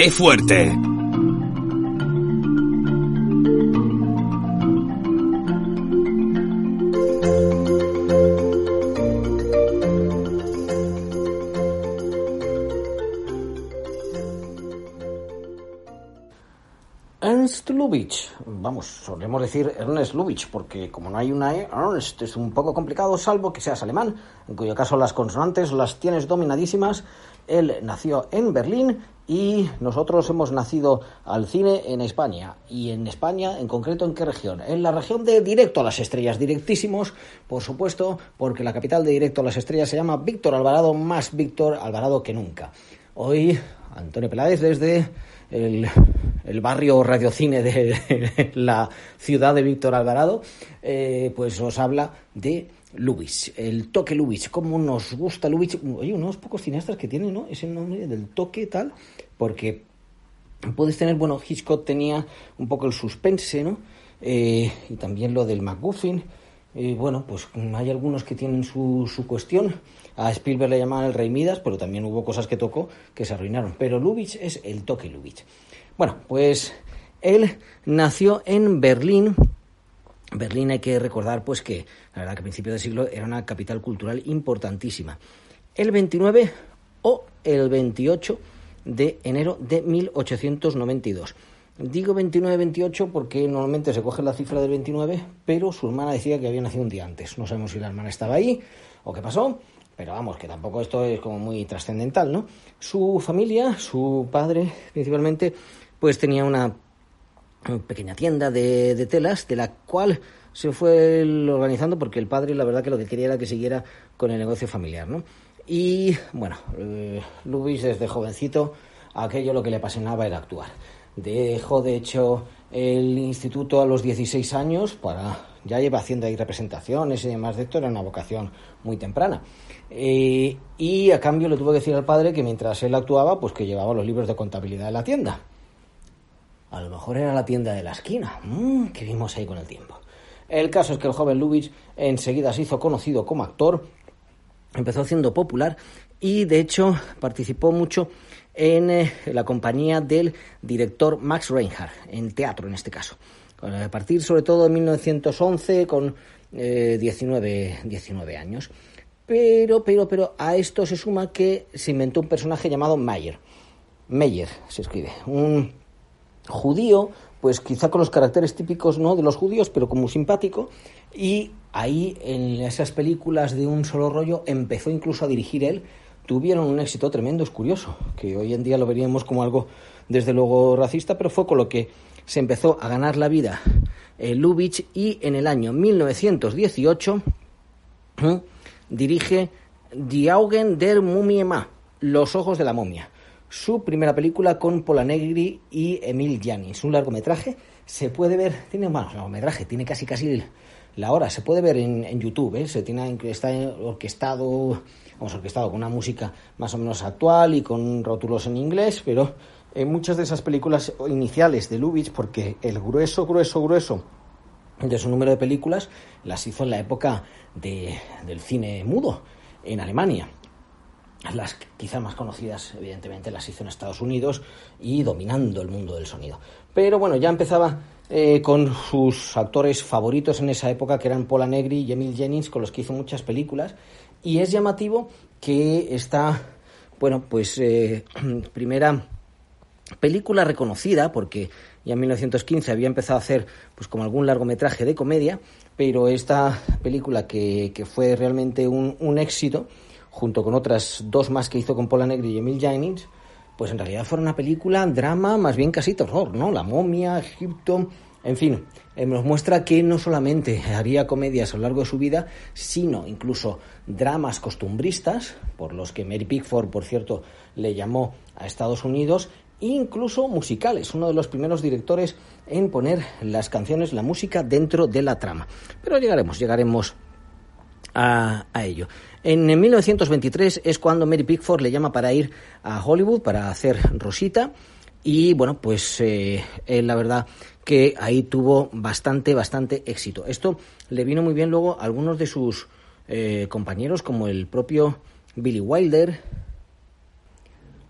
¡Qué fuerte! Lubitsch, vamos, solemos decir Ernest Lubitsch, porque como no hay una E, Ernst es un poco complicado, salvo que seas alemán, en cuyo caso las consonantes las tienes dominadísimas. Él nació en Berlín y nosotros hemos nacido al cine en España. Y en España, en concreto, ¿en qué región? En la región de Directo a las Estrellas, directísimos, por supuesto, porque la capital de Directo a las Estrellas se llama Víctor Alvarado, más Víctor Alvarado que nunca. Hoy, Antonio Peláez desde el, el barrio radiocine de la ciudad de Víctor Alvarado, eh, pues os habla de Lubitsch, el toque Lubitsch, cómo nos gusta Lubitsch. Hay unos pocos cineastas que tienen ¿no? ese nombre del toque tal, porque puedes tener, bueno, Hitchcock tenía un poco el suspense, ¿no? Eh, y también lo del MacGuffin. Eh, bueno, pues hay algunos que tienen su, su cuestión. A Spielberg le llamaban el Rey Midas, pero también hubo cosas que tocó que se arruinaron. Pero Lubitsch es el toque Lubitsch. Bueno, pues él nació en Berlín. Berlín hay que recordar pues que la verdad que a principios del siglo era una capital cultural importantísima. El 29 o el 28 de enero de 1892. Digo 29-28 porque normalmente se coge la cifra del 29, pero su hermana decía que había nacido un día antes. No sabemos si la hermana estaba ahí o qué pasó, pero vamos, que tampoco esto es como muy trascendental, ¿no? Su familia, su padre principalmente, pues tenía una pequeña tienda de, telas, de la cual se fue organizando porque el padre la verdad que lo que quería era que siguiera con el negocio familiar, ¿no? Y bueno, eh, Lubis desde jovencito aquello lo que le apasionaba era actuar. Dejó de hecho el instituto a los 16 años para ya lleva haciendo ahí representaciones y demás de esto, era una vocación muy temprana. Eh, y a cambio le tuvo que decir al padre que mientras él actuaba, pues que llevaba los libros de contabilidad de la tienda. A lo mejor era la tienda de la esquina, mm, que vimos ahí con el tiempo. El caso es que el joven Lubitsch enseguida se hizo conocido como actor, empezó siendo popular y de hecho participó mucho en eh, la compañía del director Max Reinhardt, en teatro en este caso. A partir sobre todo de 1911 con eh, 19, 19 años. Pero, pero, pero a esto se suma que se inventó un personaje llamado Mayer. Meyer se escribe. Un judío, pues quizá con los caracteres típicos no de los judíos, pero como simpático. Y ahí, en esas películas de un solo rollo, empezó incluso a dirigir él. Tuvieron un éxito tremendo, es curioso, que hoy en día lo veríamos como algo, desde luego, racista, pero fue con lo que se empezó a ganar la vida eh, Lubitsch y en el año 1918 ¿eh? dirige Die Augen der Mumie Ma, Los ojos de la momia, su primera película con Pola Negri y Emil Janis, un largometraje, se puede ver, tiene bueno, largometraje, tiene casi casi la hora, se puede ver en, YouTube, ¿eh? se tiene, está orquestado, vamos, orquestado con una música más o menos actual y con rótulos en inglés, pero en muchas de esas películas iniciales de Lubitsch, porque el grueso, grueso, grueso de su número de películas las hizo en la época de, del cine mudo en Alemania. las quizá más conocidas, evidentemente, las hizo en Estados Unidos y dominando el mundo del sonido. Pero bueno, ya empezaba eh, con sus actores favoritos en esa época, que eran Paula Negri y Emil Jennings, con los que hizo muchas películas. Y es llamativo que esta, bueno, pues eh, primera película reconocida, porque ya en 1915 había empezado a hacer pues como algún largometraje de comedia, pero esta película que, que fue realmente un, un éxito, junto con otras dos más que hizo con Paula Negri y Emil Jennings, pues en realidad fue una película, drama, más bien casi terror, ¿no? La momia, Egipto, en fin, eh, nos muestra que no solamente haría comedias a lo largo de su vida, sino incluso dramas costumbristas, por los que Mary Pickford, por cierto, le llamó a Estados Unidos, incluso musicales, uno de los primeros directores en poner las canciones, la música dentro de la trama. Pero llegaremos, llegaremos a, ello. En 1923 es cuando Mary Pickford le llama para ir a Hollywood para hacer Rosita y bueno, pues eh, la verdad que ahí tuvo bastante, bastante éxito. Esto le vino muy bien luego a algunos de sus eh, compañeros como el propio Billy Wilder,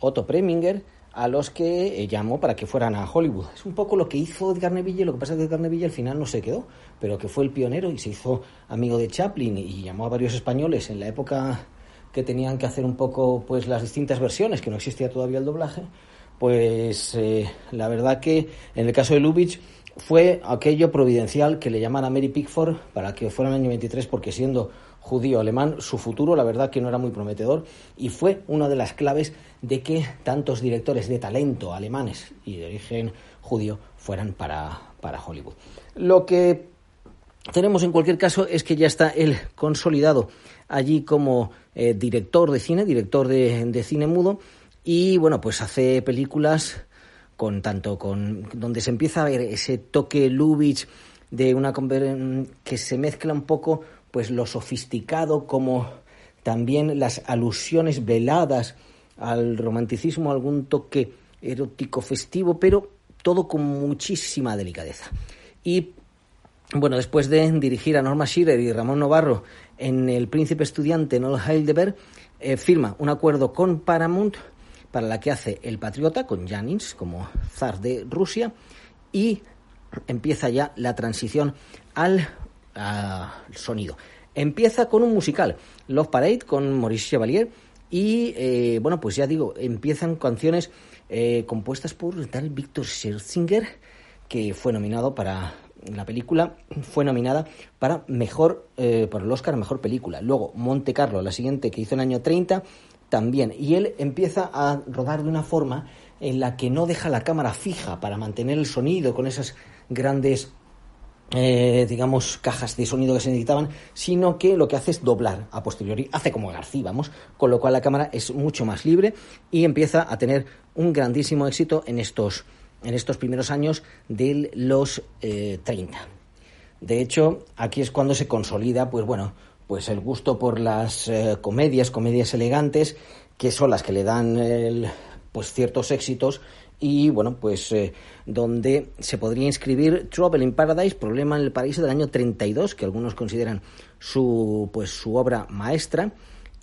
Otto Preminger, a los que eh, llamó para que fueran a Hollywood. Es un poco lo que hizo Edgar Neville, lo que pasa es que Edgar Neville al final no se quedó, pero que fue el pionero y se hizo amigo de Chaplin y llamó a varios españoles en la época que tenían que hacer un poco pues las distintas versiones, que no existía todavía el doblaje, pues eh, la verdad que en el caso de Lubitsch fue aquello providencial que le llaman a Mary Pickford para que fuera en el año 23 porque siendo judío alemán, su futuro la verdad que no era muy prometedor y fue una de las claves de que tantos directores de talento alemanes y de origen judío fueran para, para Hollywood. Lo que tenemos en cualquier caso es que ya está él consolidado allí como eh, director de cine, director de, de, cine mudo y bueno, pues hace películas con tanto con donde se empieza a ver ese toque Lubitsch de una que se mezcla un poco pues lo sofisticado como también las alusiones veladas al romanticismo, algún toque erótico festivo, pero todo con muchísima delicadeza. Y bueno, después de dirigir a Norma Shearer y Ramón Novarro en El Príncipe Estudiante en Old Heidelberg, eh, firma un acuerdo con Paramount para la que hace El Patriota con Janins como zar de Rusia y empieza ya la transición al sonido. Empieza con un musical, Love Parade, con Maurice Chevalier, y eh, bueno, pues ya digo, empiezan canciones eh, compuestas por tal Víctor Scherzinger, que fue nominado para la película, fue nominada para mejor, eh, por el Oscar mejor película. Luego, Monte Carlo, la siguiente que hizo en el año 30, también. Y él empieza a rodar de una forma en la que no deja la cámara fija para mantener el sonido con esas grandes eh, digamos, cajas de sonido que se necesitaban, sino que lo que hace es doblar a posteriori, hace como García, vamos, con lo cual la cámara es mucho más libre y empieza a tener un grandísimo éxito en estos, en estos primeros años de los eh, 30. De hecho, aquí es cuando se consolida, pues bueno, pues el gusto por las eh, comedias, comedias elegantes, que son las que le dan el, pues ciertos éxitos y bueno, pues eh, donde se podría inscribir Trouble in Paradise, Problema en el Paraíso del año 32, que algunos consideran su pues su obra maestra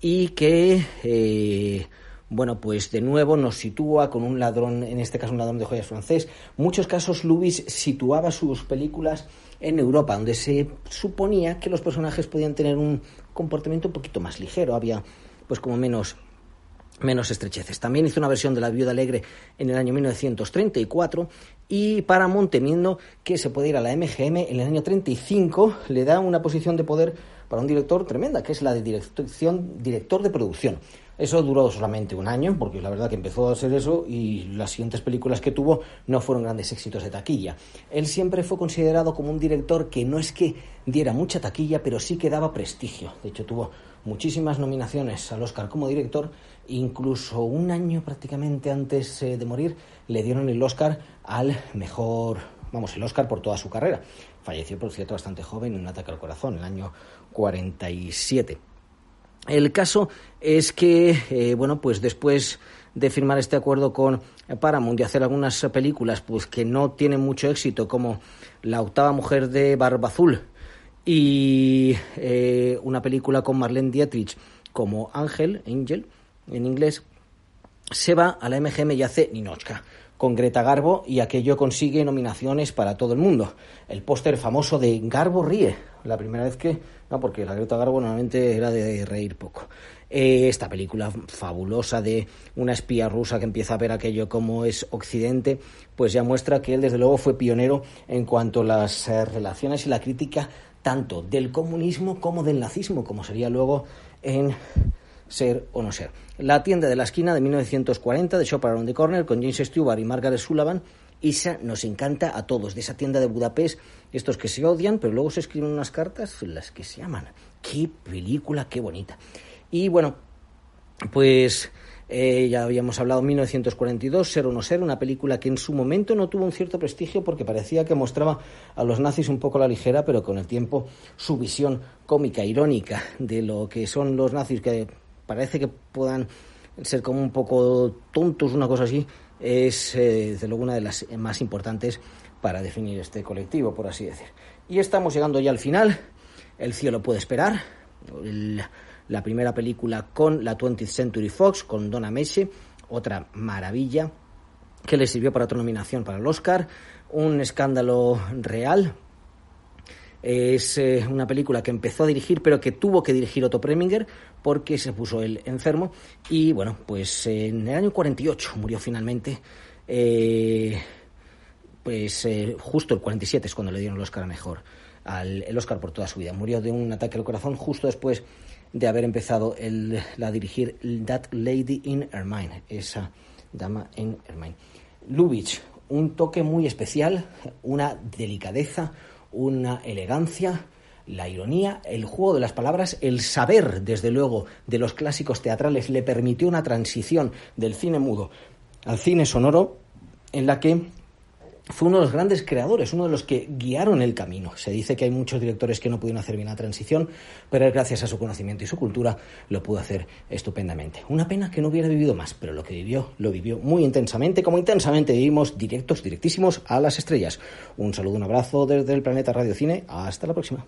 y que eh, bueno, pues de nuevo nos sitúa con un ladrón, en este caso un ladrón de joyas francés. Muchos casos Lubis situaba sus películas en Europa, donde se suponía que los personajes podían tener un comportamiento un poquito más ligero, había pues como menos menos estrecheces. También hizo una versión de La Viuda Alegre en el año 1934 y Paramount, temiendo que se puede ir a la MGM en el año 35, le da una posición de poder para un director tremenda, que es la de dirección, director de producción. Eso duró solamente un año, porque la verdad que empezó a hacer eso y las siguientes películas que tuvo no fueron grandes éxitos de taquilla. Él siempre fue considerado como un director que no es que diera mucha taquilla, pero sí que daba prestigio. De hecho, tuvo muchísimas nominaciones al Oscar como director, incluso un año prácticamente antes eh, de morir le dieron el Oscar al mejor, vamos, el Oscar por toda su carrera. Falleció, por cierto, bastante joven en un ataque al corazón, el año 47. El caso es que, eh, bueno, pues después de firmar este acuerdo con Paramount y hacer algunas películas pues que no tienen mucho éxito, como La octava mujer de Barba Azul, y eh, una película con Marlene Dietrich como Ángel, Angel, en inglés, se va a la MGM y hace Ninochka con Greta Garbo y aquello consigue nominaciones para todo el mundo. El póster famoso de Garbo ríe, la primera vez que... No, porque la Greta Garbo normalmente era de reír poco. Eh, esta película fabulosa de una espía rusa que empieza a ver aquello como es Occidente, pues ya muestra que él desde luego fue pionero en cuanto a las eh, relaciones y la crítica tanto del comunismo como del nazismo, como sería luego en ser o no ser. La tienda de la esquina de 1940 de Shop Around the Corner con James Stewart y Margaret Sullivan. Esa nos encanta a todos, de esa tienda de Budapest, estos que se odian, pero luego se escriben unas cartas, las que se aman. Qué película, qué bonita. Y bueno, pues eh, ya habíamos hablado 1942, Ser o no ser, una película que en su momento no tuvo un cierto prestigio porque parecía que mostraba a los nazis un poco la ligera, pero con el tiempo su visión cómica, irónica de lo que son los nazis, que parece que puedan ser como un poco tontos, una cosa así, es eh, desde luego una de las más importantes para definir este colectivo, por así decir. Y estamos llegando ya al final. El cielo puede esperar. la primera película con la 20th Century Fox, con Donna Messi, otra maravilla que le sirvió para otra nominación para el Oscar. Un escándalo real, es eh, una película que empezó a dirigir, pero que tuvo que dirigir Otto Preminger porque se puso él enfermo. Y bueno, pues en el año 48 murió finalmente. Eh, pues eh, justo el 47 es cuando le dieron el Oscar a mejor, al, el Oscar por toda su vida. Murió de un ataque al corazón justo después de haber empezado el, a dirigir That Lady in Ermine, esa dama en Ermine. Lubitsch, un toque muy especial, una delicadeza, una elegancia, la ironía, el juego de las palabras, el saber, desde luego, de los clásicos teatrales le permitió una transición del cine mudo al cine sonoro en la que fue uno de los grandes creadores, uno de los que guiaron el camino. Se dice que hay muchos directores que no pudieron hacer bien la transición, pero gracias a su conocimiento y su cultura, lo pudo hacer estupendamente. Una pena que no hubiera vivido más, pero lo que vivió, lo vivió muy intensamente, como intensamente vivimos directos, directísimos a las estrellas. Un saludo, un abrazo desde el planeta Radio Cine. Hasta la próxima.